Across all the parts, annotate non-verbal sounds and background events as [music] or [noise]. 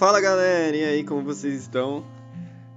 Fala galera, e aí, como vocês estão?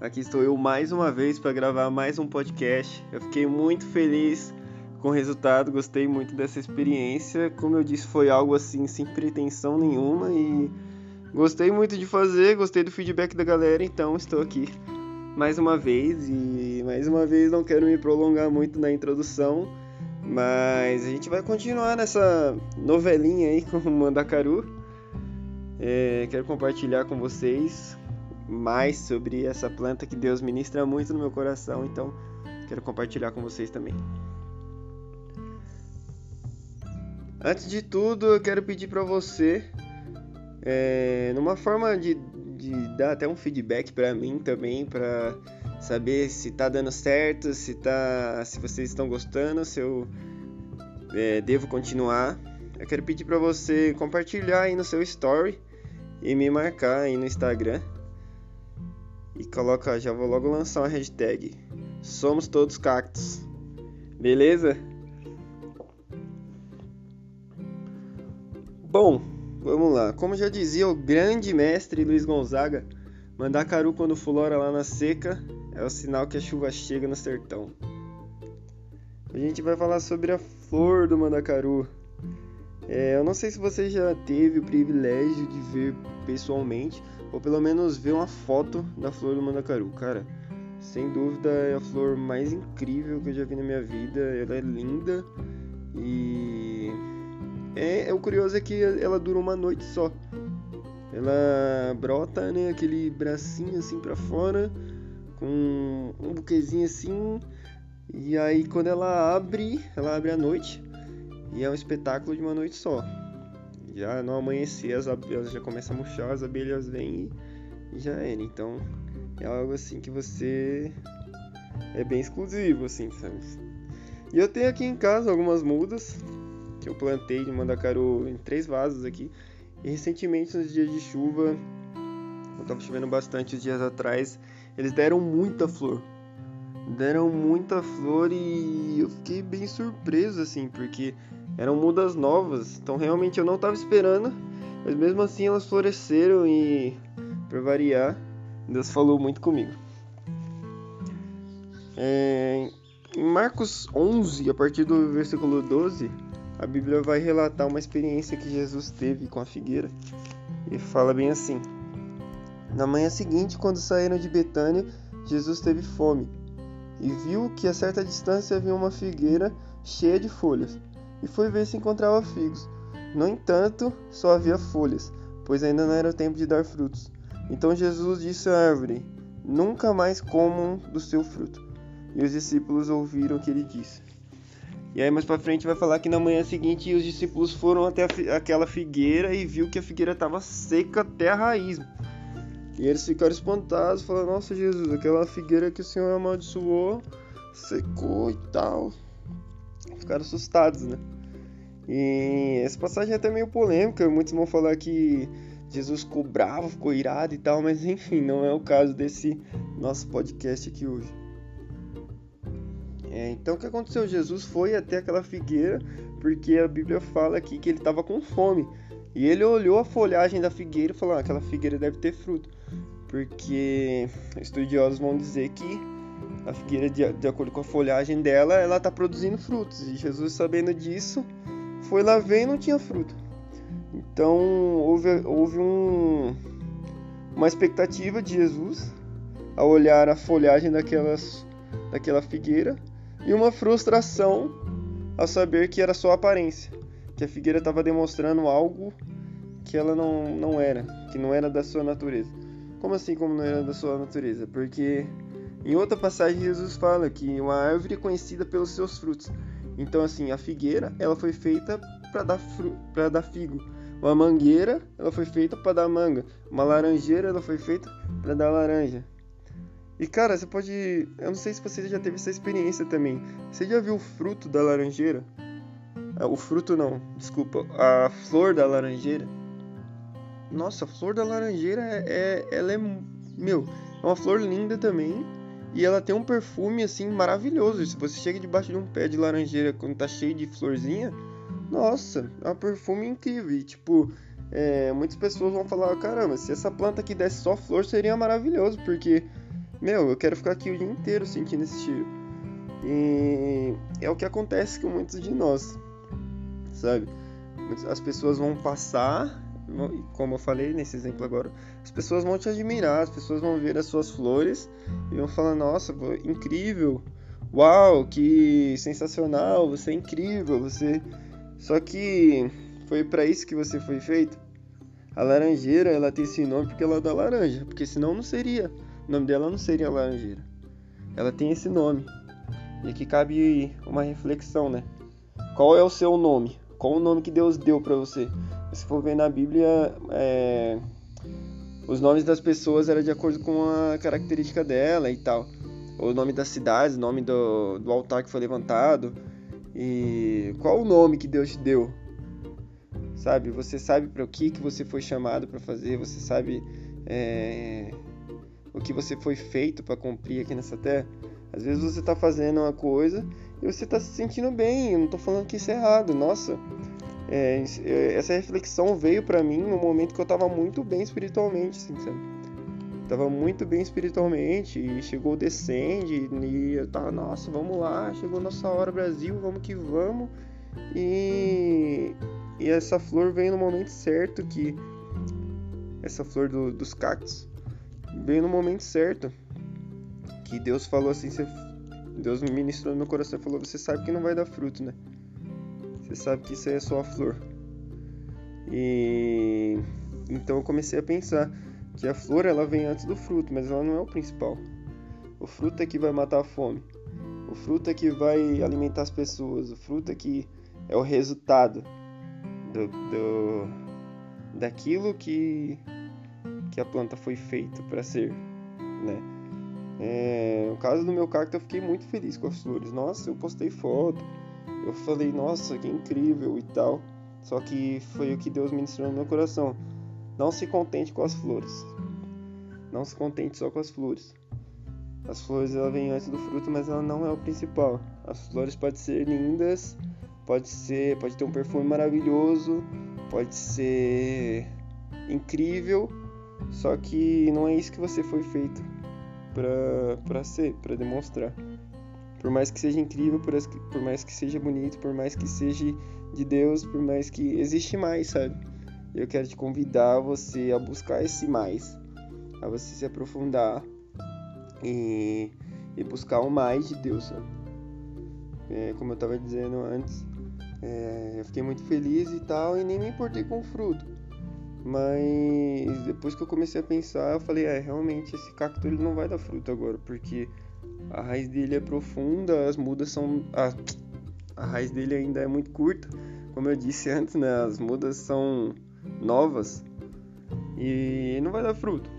Aqui estou eu mais uma vez para gravar mais um podcast. Eu fiquei muito feliz com o resultado, gostei muito dessa experiência. Como eu disse, foi algo assim sem pretensão nenhuma e gostei muito de fazer, gostei do feedback da galera, então estou aqui mais uma vez e mais uma vez não quero me prolongar muito na introdução, mas a gente vai continuar nessa novelinha aí com o Mandacaru. É, quero compartilhar com vocês mais sobre essa planta que Deus ministra muito no meu coração, então quero compartilhar com vocês também. Antes de tudo, eu quero pedir para você, é, numa forma de, de dar até um feedback para mim também, para saber se tá dando certo, se tá, se vocês estão gostando, se eu é, devo continuar. Eu quero pedir para você compartilhar aí no seu story e me marcar aí no Instagram. E coloca, já vou logo lançar uma hashtag. Somos todos cactos. Beleza? Bom, vamos lá. Como já dizia o grande mestre Luiz Gonzaga, Mandacaru quando fulora lá na seca é o sinal que a chuva chega no sertão. A gente vai falar sobre a flor do Mandacaru. É, eu não sei se você já teve o privilégio de ver pessoalmente, ou pelo menos ver uma foto da flor do mandacaru. Cara, sem dúvida é a flor mais incrível que eu já vi na minha vida. Ela é linda e é, é o curioso é que ela dura uma noite só. Ela brota, né, aquele bracinho assim para fora com um buquezinho assim. E aí quando ela abre, ela abre à noite e é um espetáculo de uma noite só. Já no amanhecer as abelhas já começam a murchar, as abelhas vêm e, já era. Então é algo assim que você é bem exclusivo, assim, sabe? E eu tenho aqui em casa algumas mudas que eu plantei de mandacaru em três vasos aqui. E recentemente, nos dias de chuva, eu tava chovendo bastante os dias atrás, eles deram muita flor. Deram muita flor e eu fiquei bem surpreso, assim, porque eram mudas novas, então realmente eu não estava esperando, mas mesmo assim elas floresceram e, para variar, Deus falou muito comigo. É, em Marcos 11, a partir do versículo 12, a Bíblia vai relatar uma experiência que Jesus teve com a figueira e fala bem assim: Na manhã seguinte, quando saíram de Betânia, Jesus teve fome e viu que a certa distância havia uma figueira cheia de folhas e foi ver se encontrava figos. No entanto, só havia folhas, pois ainda não era o tempo de dar frutos. Então Jesus disse à árvore: Nunca mais comam do seu fruto. E os discípulos ouviram o que ele disse. E aí mais para frente vai falar que na manhã seguinte os discípulos foram até aquela figueira e viu que a figueira estava seca até a raiz. E eles ficaram espantados, falaram: Nossa Jesus, aquela figueira que o Senhor amaldiçoou secou e tal ficaram assustados, né? E essa passagem é até meio polêmica, muitos vão falar que Jesus ficou bravo, ficou irado e tal, mas enfim, não é o caso desse nosso podcast aqui hoje. É, então o que aconteceu? Jesus foi até aquela figueira, porque a Bíblia fala aqui que ele estava com fome. E ele olhou a folhagem da figueira e falou: ah, aquela figueira deve ter fruto. Porque estudiosos vão dizer que a figueira, de, de acordo com a folhagem dela, ela está produzindo frutos. E Jesus, sabendo disso, foi lá ver e não tinha fruto. Então houve, houve um, uma expectativa de Jesus ao olhar a folhagem daquelas, daquela figueira e uma frustração ao saber que era só aparência, que a figueira estava demonstrando algo que ela não, não era, que não era da sua natureza. Como assim, como não era da sua natureza? Porque em outra passagem, Jesus fala que uma árvore é conhecida pelos seus frutos. Então, assim, a figueira ela foi feita para dar, fru dar figo. Uma mangueira ela foi feita para dar manga. Uma laranjeira ela foi feita para dar laranja. E cara, você pode. Eu não sei se você já teve essa experiência também. Você já viu o fruto da laranjeira? Ah, o fruto não, desculpa. A flor da laranjeira. Nossa, a flor da laranjeira é, é, ela é. Meu, é uma flor linda também. E ela tem um perfume assim maravilhoso. Se você chega debaixo de um pé de laranjeira quando tá cheio de florzinha, nossa, é um perfume incrível. E, tipo, é, muitas pessoas vão falar: caramba, se essa planta aqui desse só flor seria maravilhoso, porque, meu, eu quero ficar aqui o dia inteiro sentindo esse cheiro. E é o que acontece com muitos de nós, sabe? As pessoas vão passar, como eu falei nesse exemplo agora, as pessoas vão te admirar, as pessoas vão ver as suas flores e vão falar: nossa, incrível, uau, que sensacional, você é incrível, você. Só que foi para isso que você foi feito. A laranjeira, ela tem esse nome porque ela é da laranja, porque senão não seria. O nome dela não seria laranjeira. Ela tem esse nome. E aqui cabe uma reflexão, né? Qual é o seu nome? Qual o nome que Deus deu para você? Se for ver na Bíblia, é... os nomes das pessoas eram de acordo com a característica dela e tal. O nome das cidades, o nome do, do altar que foi levantado. E qual o nome que Deus te deu? Sabe? Você sabe para o que, que você foi chamado para fazer, você sabe é... o que você foi feito para cumprir aqui nessa terra. Às vezes você está fazendo uma coisa e você está se sentindo bem. Eu não estou falando que isso é errado. Nossa, é, é essa reflexão veio para mim no momento que eu estava muito bem espiritualmente, assim, sabe? Tava muito bem espiritualmente e chegou o descende e eu tava, nossa, vamos lá, chegou nossa hora Brasil, vamos que vamos. E, e essa flor veio no momento certo que essa flor do, dos cactos veio no momento certo que Deus falou assim, você, Deus me ministrou no meu coração e falou: Você sabe que não vai dar fruto, né? Você sabe que isso aí é só a flor. E então eu comecei a pensar que a flor ela vem antes do fruto, mas ela não é o principal. O fruto é que vai matar a fome. O fruto é que vai alimentar as pessoas. O fruto é que é o resultado do, do daquilo que que a planta foi feita para ser, né? É, no caso do meu cacto, eu fiquei muito feliz com as flores. Nossa, eu postei foto. Eu falei, nossa, que incrível e tal. Só que foi o que Deus ministrou no meu coração. Não se contente com as flores. Não se contente só com as flores. As flores ela vem antes do fruto, mas ela não é o principal. As flores podem ser lindas, pode ser, pode ter um perfume maravilhoso, pode ser incrível, só que não é isso que você foi feito para ser, para demonstrar. Por mais que seja incrível, por, por mais que seja bonito, por mais que seja de Deus, por mais que existe mais, sabe? Eu quero te convidar você a buscar esse mais, a você se aprofundar e, e buscar o mais de Deus, sabe? É, como eu estava dizendo antes, é, eu fiquei muito feliz e tal, e nem me importei com o fruto. Mas depois que eu comecei a pensar, eu falei, é, realmente esse cacto ele não vai dar fruto agora, porque a raiz dele é profunda, as mudas são a, a raiz dele ainda é muito curta, como eu disse [laughs] antes, né, as mudas são novas e não vai dar fruto.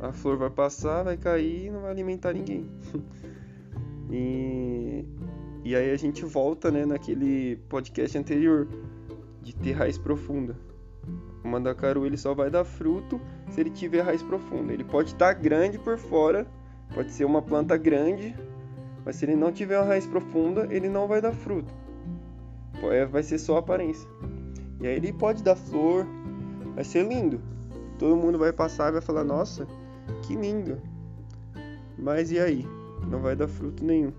A flor vai passar, vai cair e não vai alimentar ninguém. [laughs] e, e aí a gente volta, né, naquele podcast anterior de ter raiz profunda. O mandacaru ele só vai dar fruto se ele tiver raiz profunda. Ele pode estar grande por fora, pode ser uma planta grande, mas se ele não tiver uma raiz profunda, ele não vai dar fruto. É, vai ser só aparência. E aí ele pode dar flor, vai ser lindo. Todo mundo vai passar e vai falar: Nossa, que lindo. Mas e aí? Não vai dar fruto nenhum.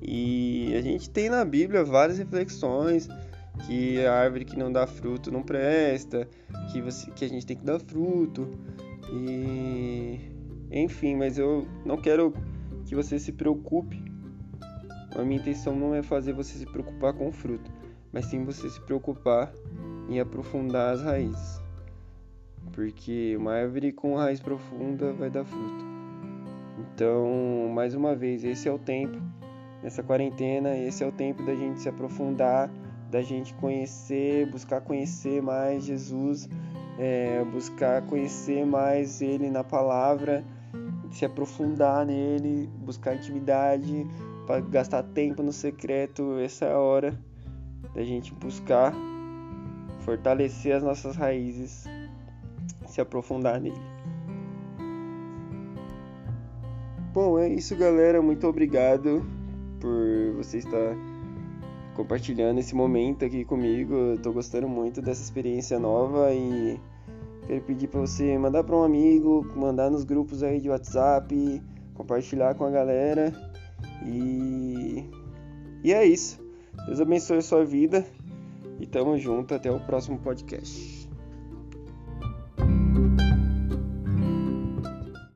E a gente tem na Bíblia várias reflexões que a árvore que não dá fruto não presta, que, você, que a gente tem que dar fruto. E enfim, mas eu não quero que você se preocupe. A minha intenção não é fazer você se preocupar com o fruto, mas sim você se preocupar em aprofundar as raízes. Porque uma árvore com raiz profunda vai dar fruto. Então, mais uma vez, esse é o tempo, nessa quarentena, esse é o tempo da gente se aprofundar da gente conhecer, buscar conhecer mais Jesus, é, buscar conhecer mais Ele na palavra, se aprofundar nele, buscar intimidade, para gastar tempo no secreto. Essa é a hora da gente buscar fortalecer as nossas raízes, se aprofundar nele. Bom, é isso, galera. Muito obrigado por você estar compartilhando esse momento aqui comigo. Eu tô gostando muito dessa experiência nova e quero pedir para você mandar para um amigo, mandar nos grupos aí de WhatsApp, compartilhar com a galera. E e é isso. Deus abençoe a sua vida e tamo junto até o próximo podcast.